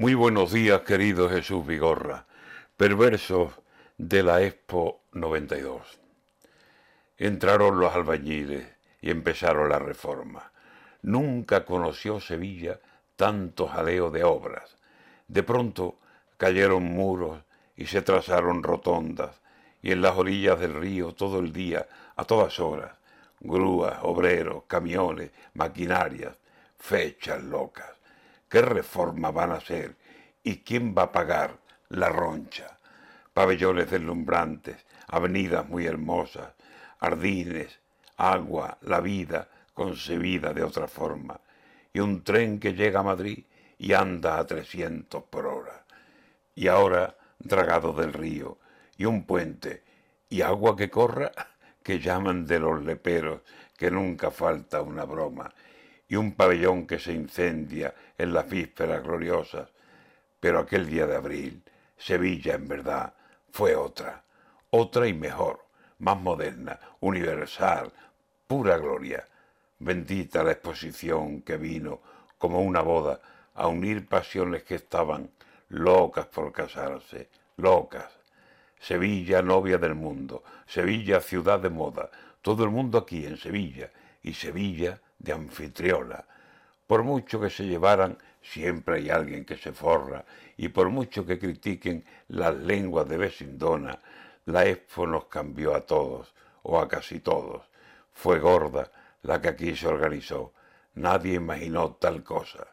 Muy buenos días, querido Jesús Vigorra, perversos de la Expo 92. Entraron los albañiles y empezaron la reforma. Nunca conoció Sevilla tanto jaleo de obras. De pronto cayeron muros y se trazaron rotondas, y en las orillas del río todo el día, a todas horas, grúas, obreros, camiones, maquinarias, fechas locas. ¿Qué reforma van a hacer? ¿Y quién va a pagar la roncha? Pabellones deslumbrantes, avenidas muy hermosas, jardines, agua, la vida concebida de otra forma, y un tren que llega a Madrid y anda a 300 por hora. Y ahora dragado del río, y un puente, y agua que corra, que llaman de los leperos, que nunca falta una broma, y un pabellón que se incendia en las vísperas gloriosas. Pero aquel día de abril, Sevilla en verdad fue otra, otra y mejor, más moderna, universal, pura gloria. Bendita la exposición que vino como una boda a unir pasiones que estaban locas por casarse, locas. Sevilla, novia del mundo, Sevilla, ciudad de moda, todo el mundo aquí en Sevilla, y Sevilla, de anfitriola. Por mucho que se llevaran, siempre hay alguien que se forra, y por mucho que critiquen las lenguas de Besindona, la Expo nos cambió a todos, o a casi todos. Fue gorda la que aquí se organizó. Nadie imaginó tal cosa.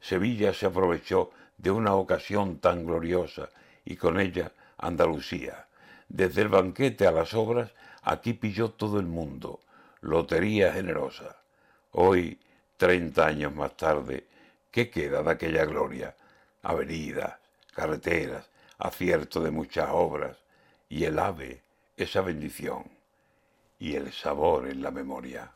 Sevilla se aprovechó de una ocasión tan gloriosa y con ella Andalucía. Desde el banquete a las obras, aquí pilló todo el mundo. Lotería generosa. Hoy, treinta años más tarde, ¿qué queda de aquella gloria? Avenidas, carreteras, acierto de muchas obras, y el ave, esa bendición, y el sabor en la memoria.